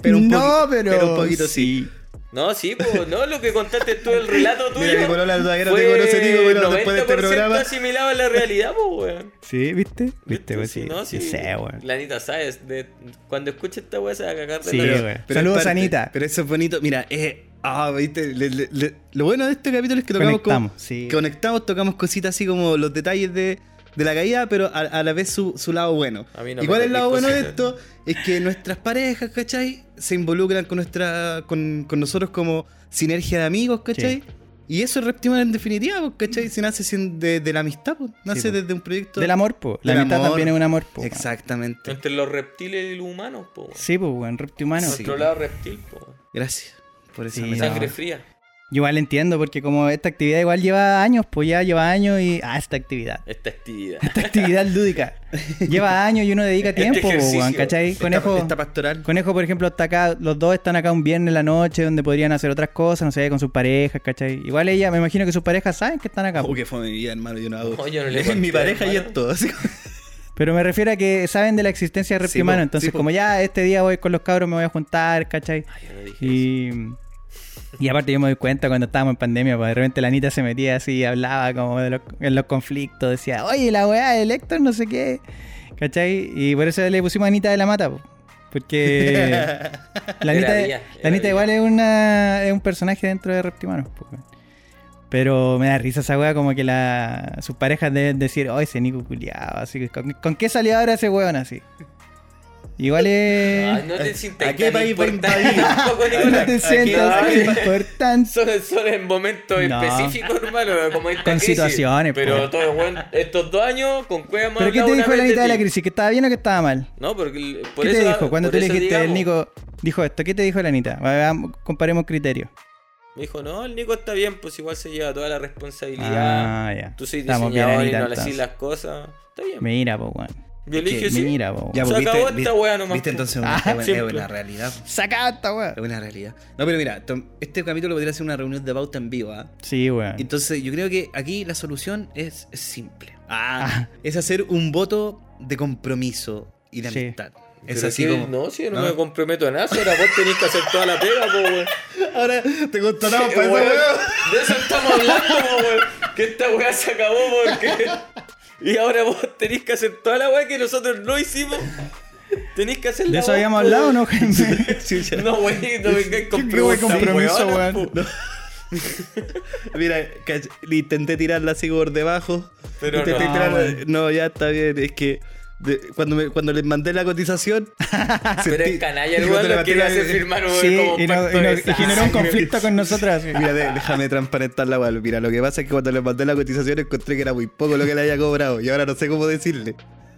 Pero un no, pero, pero un poquito sí. No, sí, pues, no, lo que contaste tú, el relato tuyo. Mira, mi polola todavía no fue te conoce, Nico, pero después de este 90% programa- asimilado a la realidad, pues, weón. Sí, ¿viste? ¿Viste, güey? Sí, Sí, no, sí, sí. sé, weón. La Anita sabes, de, cuando escuche esta weá se va a cagar de Sí, la Saludos, parte- Anita. Pero eso es bonito. Mira, eh, ah, viste, le- le- le- lo bueno de este capítulo es que tocamos Conectamos, como- sí. conectamos, tocamos cositas así como los detalles de, de la caída, pero a, a la vez su, su lado bueno. A mí no ¿Y cuál es el lado bueno de esto? Es que nuestras parejas, ¿cachai? Se involucran con nuestra con, con nosotros como sinergia de amigos, ¿cachai? Sí. Y eso es Reptiman en definitiva, pues, ¿cachai? Si nace sin- de, de la amistad, pues, nace pues. desde un proyecto... Del amor, po. La amor. también es un amor, po. weón. Exactamente. Entre los reptiles y los humanos, pues. Sí, pues, weón. Reptil humano. Sí. Nuestro lado reptil, pues. Gracias por esa Sí. Sangre fría. Yo igual entiendo, porque como esta actividad igual lleva años, pues ya lleva años y. Ah, esta actividad. Esta actividad. Esta actividad lúdica. Lleva años y uno dedica Este tiempo, po, ejercicio. weón, ¿cachai? Esta- Conejo. esta pastoral. Conejo, por ejemplo, está acá, los dos están acá un viernes en la noche donde podrían hacer otras cosas, no sé, con sus parejas, ¿cachai? Igual ella, me imagino que sus parejas saben que están acá. Oh, que fue mi vida, hermano. Yo no hago. No, yo no le es conté, mi pareja y es todo. así. Pero me refiero a que saben de la existencia de Reptimano, entonces sí, po. como ya este día voy con los cabros, me voy a juntar, ¿cachai? Ay, yo no dije eso. Y, aparte yo me doy cuenta cuando estábamos en pandemia, pues de repente la Anita se metía así, hablaba como de los, en los conflictos, decía, oye, la weá de Héctor, no sé qué, ¿cachai? Y por eso le pusimos a Anita de la Mata, po. porque la Anita, día, la Anita igual es, una, es un personaje dentro de Reptimanos, po. Pero me da risa esa weá, como que la, sus parejas deben decir, oh, ese Nico culiado, así que, ¿con, con qué salió ahora ese weón así? Igual es... Ay, no te sientas ¿A qué país va a importante no te sientas importante. Son, son en momentos No. específicos, hermano, como esta Con crisis. situaciones, Pero po. todo, bueno, estos dos años, con Cueva hemos ¿Pero qué te dijo la Anita de la crisis? ¿Que estaba bien o que estaba mal? No, porque por ¿Qué eso, te dijo? Cuando por tú le dijiste, el Nico dijo esto, ¿qué te dijo la Anita? Vamos, comparemos criterios. Me dijo, no, el Nico está bien, pues igual se lleva toda la responsabilidad. Ah, ya. Tú soy Estamos bien, diseñador y Anita, no le decís las cosas. Está bien. Mira, po, weón. Le que dije, sí. Mira, po. Ya. Se pues, acabó viste, esta wea nomás, Viste entonces Ah, una, buena- buena realidad. Saca esta weón. Es buena realidad. No, pero mira, este capítulo podría ser una reunión de pauta en vivo, ¿ah? Sí, weón. Entonces yo creo que aquí la solución es, simple. Ah. Ah, es hacer un voto de compromiso y de Sí. amistad. Es así que- como. No, si yo no, ¿no? me comprometo a nada, ahora vos tenés que hacer toda la pega, po, weón. Ahora te contratamos Eh, para eso, weón, weón. De eso estamos hablando, po, weón. Que esta weá se acabó porque. Y ahora vos tenés que hacer toda la weá que nosotros no hicimos. Tenés que hacer ¿De la eso weá, habíamos hablado o no, Jaime? Sí, ya. No, wey, no vengáis con ¿Qué wey preguntas, compromiso, weón? po. Mira, intenté tirarla así por debajo. Pero Intenté no, tirarla- no, ya está bien. Es que de- cuando, me- cuando les mandé la cotización. Pero canalla el weón, le lo quiere hacer firmar weón, Sí, como y, no- pacto y no- de y generó un conflicto con nosotras. Mira, de- déjame transparentar la weá. Mira, lo que pasa es que cuando le mandé la cotización encontré que era muy poco lo que le había cobrado. Y ahora no sé cómo decirle.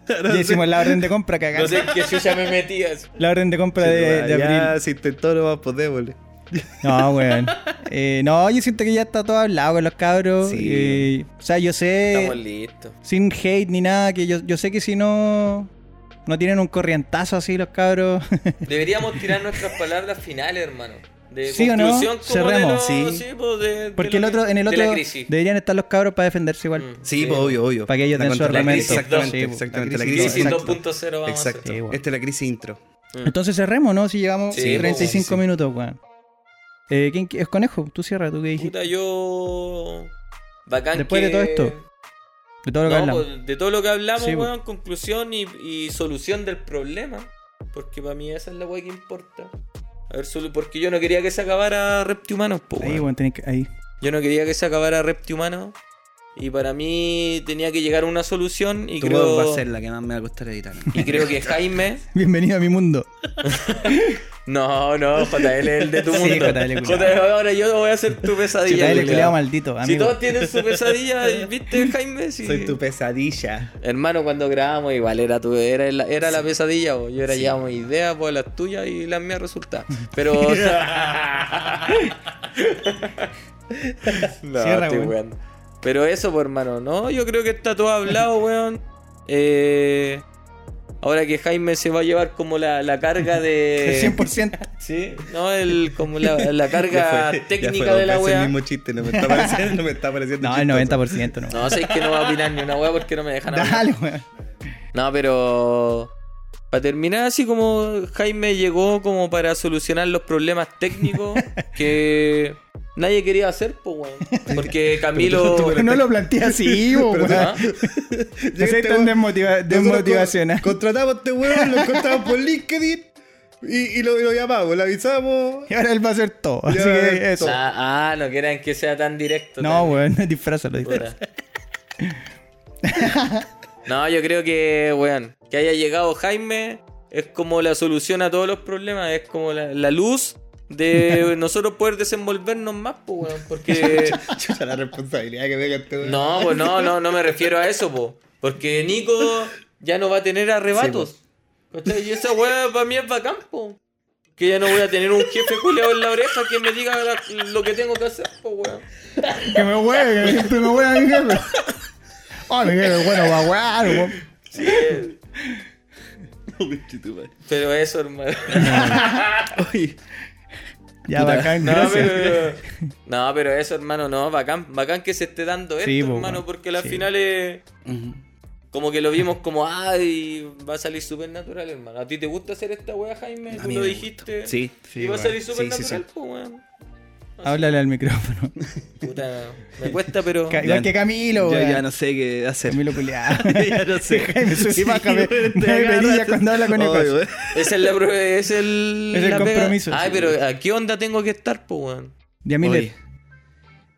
No Ya sé. hicimos la orden de compra, No cagando. sé qué chucha me metías. La orden de compra de, de ya, abril. se intentó nomás, pues démosle. No, weón. Eh, no, yo siento que ya está todo hablado con los cabros. Sí. eh, o sea, yo sé, Estamos listos. sin hate ni nada, que yo, yo sé que si no, no tienen un corrientazo así los cabros. Deberíamos tirar nuestras palabras finales, hermano. De ¿Sí o no? de Cerremos, lo- sí. pues, de- de Porque el otro, en el otro deberían estar los cabros para defenderse igual. Mm. Sí, pues obvio, obvio. Para que ellos La den su argumento. Exactamente, Sí, pues, exactamente. la crisis crisis Crisis Exacto. 2.0 vamos a Exacto. hacer. Sí, bueno. Esta es la crisis intro. Mm. Entonces cerremos, ¿no? Si llevamos Sí, 35 sí, sí. minutos, weón. Eh, ¿quién, es conejo? Tú cierra, tú qué dijiste. Puta, yo. Bacán Después de que- todo esto, De todo lo que hablamos. pues, de todo lo que hablamos, Sí, pues. weón, conclusión y, y solución del problema. Porque para mí esa es la weá que importa. A ver, solo porque yo no quería que se acabara Reptihumanos, po, Ahí, weón. tenés que. Ahí. Yo no quería que se acabara Reptihumanos. Y para mí tenía que llegar a una solución y Tu creo, va a ser la que más me va a costar editar. y creo que Jaime... Bienvenido a mi mundo. No, no, JL es el de tu Sí, mundo. JL, JL, ahora yo voy a hacer tu pesadilla. Culiao. culiao maldito, Si amigo. todos tienen su pesadilla, ¿viste, Jaime? Sí. Soy tu pesadilla. Hermano, cuando grabamos, igual era tu, era, la- era la pesadilla, po. yo era llevamos ideas, pues las tuyas y las mías resultaban. Pero. no, Cierra, estoy weón. Pero eso, pues, hermano, no, yo creo que está todo hablado, weón. Eh, ahora que Jaime se va a llevar como la, la carga de. 100%. Sí, no, el, como la, la carga Ya fue- ya técnica fue de la weá. el mismo chiste, no me está pareciendo, no me está pareciendo No, el chistoso. 90%, no. No, sé que no va a opinar ni una weá porque no me dejan hablar. Dale, weón. No, pero para terminar así como Jaime llegó como para solucionar los problemas técnicos que nadie quería hacer, pues weón. Porque Camilo Pero no lo planteé así, Pero weón. ¿Ah? No soy tan desmotiva- desmotivacional. Con- Contratamos a este weón, lo encontramos por LinkedIn y, y lo, y lo llamamos, le avisamos. Y ahora él va a hacer todo. Así que eso. Ah, ah, no quieran que sea tan directo. No, weón, disfrázalo. disfrázalo. No, yo creo que, weón, que haya llegado Jaime es como la solución a todos los problemas, es como la, la luz de nosotros poder desenvolvernos más, pues, weón, porque... Chucha la responsabilidad que este weón. No, pues no, no, no me refiero a eso, po. Porque Nico ya no va a tener arrebatos. Y esa weá para mí es bacán, po. Que ya no voy a tener un jefe culeado en la oreja que me diga la- lo que tengo que hacer, po, weón. Que me hueve, que me hueve mi jefe. Oh, mi jefe, bueno, va a huear, weón. Pero eso, hermano. Oye, Ya, Puta, bacán, No, gracias. pero, no, pero eso, hermano, no, bacán. Bacán que se esté dando esto, Sí, po, hermano, porque al Sí. final es... ujú. Como que lo vimos como, ay, va a salir súper natural, hermano. ¿A ti te gusta hacer esta weá, Jaime? Tú lo me dijiste. Sí. y va a salir súper Sí, sí, natural, sí. po, weón. Háblale al micrófono. Puta, me cuesta, pero. Ca- Igual que Camilo, Ya, weón. ya no sé qué hacer. Camilo culiado. ya no sé. Jaime sube y Sí, me- cuando habla con. Esa es la pro- es el. Es el la pega. compromiso, Ay, sí. pero ¿a qué onda tengo que estar, po, weón? Ya, Miller.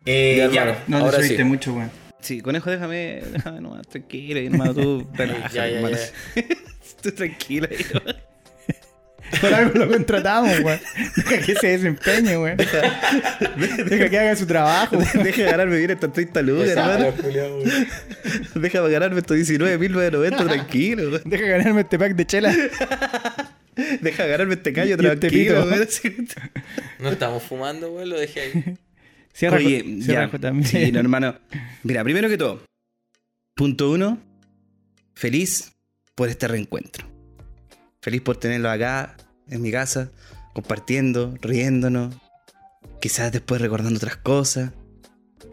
Eh, Ya, ya. No te Ahora subiste sí. mucho, weón. Sí, conejo, déjame, déjame nomás, tranquilo, hermano, tú relájate, Ya, ya, ya. Tú tranquila. Por algo lo contratamos, weón. Deja que se desempeñe, weón. Deja que haga su trabajo, weón. Deja de ganarme bien estas 30 lucas, hermano. Deja de ganarme estos 19.990, tranquilo. Deja ganarme este pack de chela. Deja de ganarme este callo, este tranquilo. Sí. No estamos fumando, weón, lo dejé ahí. Cierra, Oye, cierra ya. También. Sí, no, hermano. Mira, primero que todo, punto uno, feliz por este reencuentro. Feliz por tenerlo acá, en mi casa, compartiendo, riéndonos, quizás después recordando otras cosas.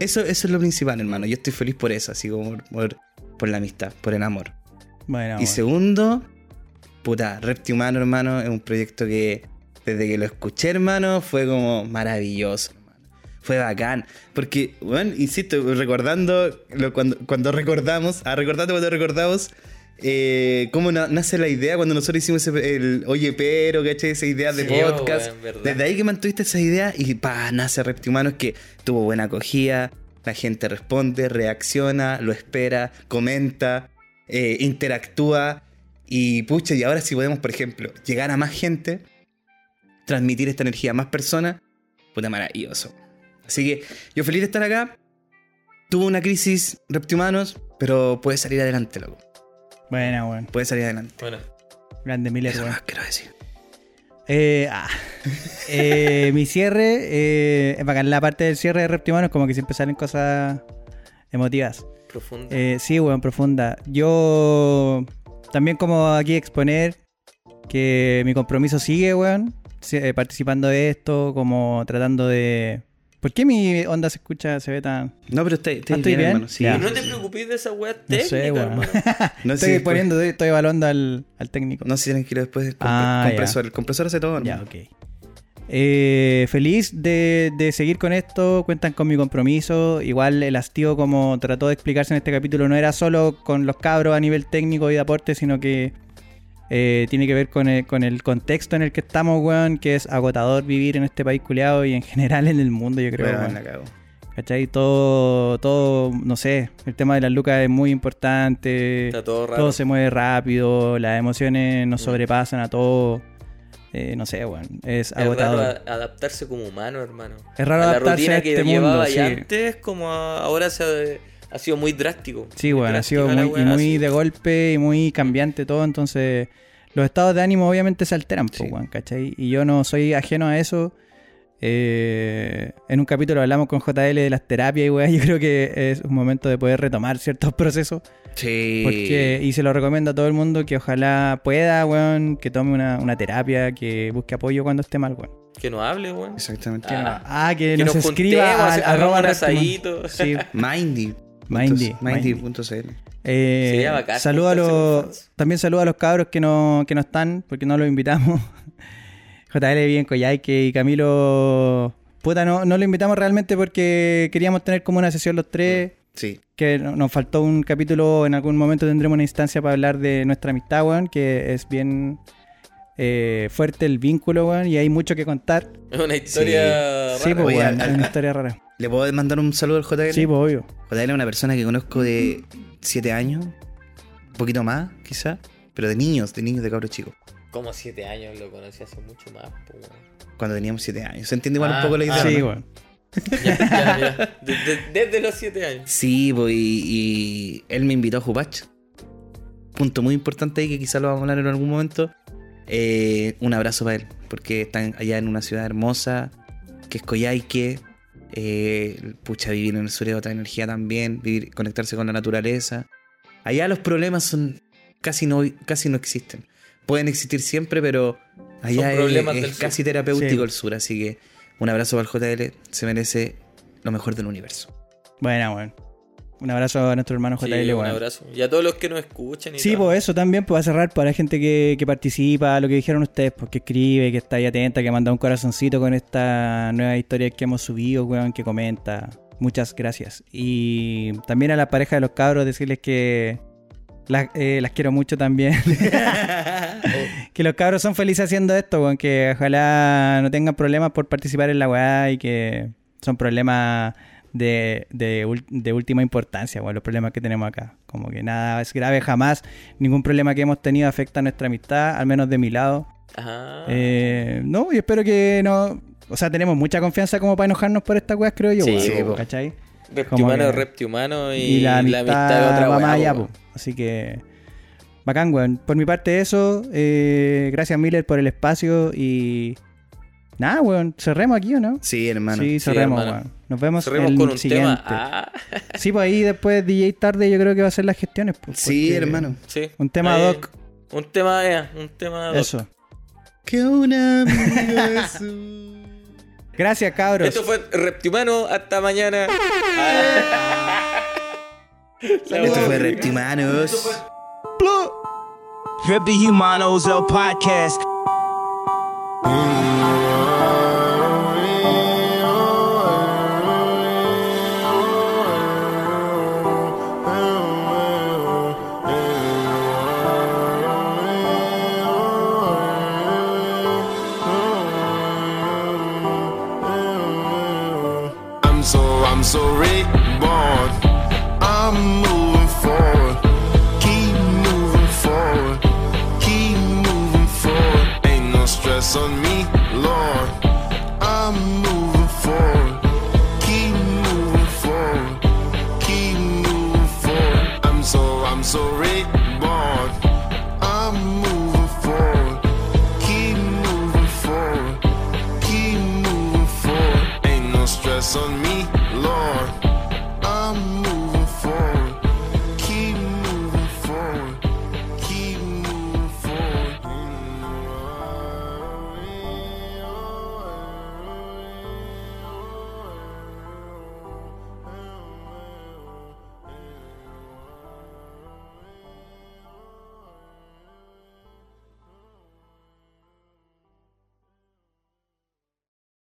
Eso, eso es lo principal, hermano. Yo estoy feliz por eso, así como por, por- la amistad, por el amor. Bueno, y segundo, puta, Repti Humano, hermano, es un proyecto que desde que lo escuché, hermano, fue como maravilloso. hermano. Fue bacán. Porque, bueno, insisto, recordando, lo- cuando, cuando recordamos, ah, recordando cuando recordamos, eh, cómo na- nace la idea cuando nosotros hicimos ese- el Oye Pero, ¿cachai? Esa idea de Sí, podcast. Desde ahí que mantuviste esa idea y pa, nace Repti Humanos que tuvo buena acogida, la gente responde, reacciona, lo espera, comenta, eh, interactúa y pucha, y ahora si podemos, por ejemplo, llegar a más gente, transmitir esta energía a más personas, puta maravilloso. Así que yo feliz de estar acá. Tuvo una crisis Reptihumanos, pero puede salir adelante, loco. Buena, weón. Puede salir adelante. Bueno, Grande Miller, Eso más quiero decir. Eh, ah. Eh, mi cierre, eh, es bacán la parte del cierre de Reptimanos, como que siempre salen cosas emotivas. profundo. Eh, sí, weón, profunda. Yo también como aquí exponer que mi compromiso sigue, weón, eh, participando de esto, como tratando de... ¿Por qué mi onda se escucha, se ve tan... No, pero está, está Ah, ¿estoy bien, bien? hermano. Sí. No te preocupes de esa weá No técnica, sé, weón. hermano. No, estoy sí, después- poniendo, estoy evaluando al, al técnico. No, si tranquilo, después el compre- Ah, compresor. El compresor hace todo, Ya, ok. Eh, feliz de, de seguir con esto, cuentan con mi compromiso. Igual el hastío, como trató de explicarse en este capítulo, no era solo con los cabros a nivel técnico y de aporte, sino que eh, tiene que ver con el, con el contexto en el que estamos, weón, que es agotador vivir en este país culiado y en general en el mundo, yo creo. Weón, weón. la cago. ¿Cachai? Todo, todo, no sé, el tema de las lucas es muy importante. Está todo raro. Todo se mueve rápido, las emociones nos sobrepasan a todo. Eh, no sé, bueno, es Es raro agotador. a- adaptarse como humano, hermano. Es raro a la adaptarse rutina a que este llevaba mundo, sí. antes, como a- ahora se ha, ha sido muy drástico. Sí, bueno, ha sido muy, y muy de golpe y muy cambiante todo, entonces los estados de ánimo obviamente se alteran, po, Sí. weón, ¿cachai? Y yo no soy ajeno a eso. Eh, en un capítulo hablamos con JL de las terapias y weá, yo creo que es un momento de poder retomar ciertos procesos. Sí. Porque, y se lo recomiendo a todo el mundo que ojalá pueda, weón, que tome una, una terapia, que busque apoyo cuando esté mal, weón. Que no hable, weón. Exactamente. Ah. ah, que, Que nos, nos escriba juntemos, arroba un Reptiman. asadito. Sí, Mindy. Mindy, Mindy.cl. Eh, Sería bacán saludo a los, también saludo a los cabros que no, que no están, porque no los invitamos. JL bien Coyhaique y Camilo. Puta, no, no lo invitamos realmente porque queríamos tener como una sesión los tres. Sí. Que no- nos faltó un capítulo, en algún momento tendremos una instancia para hablar de nuestra amistad, weón, que es bien eh, fuerte el vínculo, weón, y hay mucho que contar. Es una historia Sí, rara. pues, Oye, weón, al- es una historia rara. ¿Le puedo mandar un saludo al JL? Sí, pues, obvio. JL es una persona que conozco de 7 años, un poquito más, quizá, pero de niños, de niños de cabros chicos. Como siete años lo conocí hace mucho más, po, weón. Cuando teníamos 7 años. ¿Se entiende igual Ah, un poco la idea? ah, sí, ¿no? weón. Ya, ya, ya. De- de- desde los siete años. Sí, pues, y, y él me invitó a Jupach. Punto muy importante ahí que quizá lo vamos a hablar en algún momento. Eh, un abrazo para él, porque están allá en una ciudad hermosa, que es Coyhaique. Eh, pucha, vivir en el sur es otra energía también, vivir, conectarse con la naturaleza. Allá los problemas son casi no, casi no existen. Pueden existir siempre, pero allá Son es, problemas es del sur. casi terapéutico Sí. el sur. Así que un abrazo para el JL, se merece lo mejor del universo. Bueno, weón. Un abrazo a nuestro hermano Sí, JL, un weón. abrazo. Y a todos los que nos escuchan. Y Sí, todo. pues eso también, pues a cerrar para la gente que, que participa, lo que dijeron ustedes, pues que escribe, que está ahí atenta, que manda un corazoncito con esta nueva historia que hemos subido, weón, que comenta. Muchas gracias. Y también a la pareja de los cabros decirles que las, eh, las quiero mucho también. que los cabros son felices haciendo esto, weón, que ojalá no tengan problemas por participar en la weá y que son problemas de, de, de última importancia, weón, los problemas que tenemos acá. Como que nada es grave jamás, ningún problema que hemos tenido afecta a nuestra amistad, al menos de mi lado. Ajá. Eh, no, y espero que no... O sea, tenemos mucha confianza como para enojarnos por estas weas, creo yo, Sí, weón, sí, po. ¿cachai? Es que- reptihumano y, Y, la amistad, es otra va weá, más allá, po, po. Así que... Bacán, weón. Por mi parte eso, eh, gracias Miller por el espacio y... Nada, weón, cerremos aquí, ¿o no? Sí, hermano. Sí, cerremos, hermano. weón. Nos vemos Cerremos el con un siguiente. tema. Ah, Sí, pues ahí después DJ tarde yo creo que va a hacer las gestiones. pues, Sí, porque- hermano. sí. Un tema Ahí- doc. Un tema, eh, un tema doc. Eso. Que un amigo Gracias, cabros. Esto fue Reptihumano. Hasta mañana. Esto fue Reptimanos. Humanos, el podcast. I'm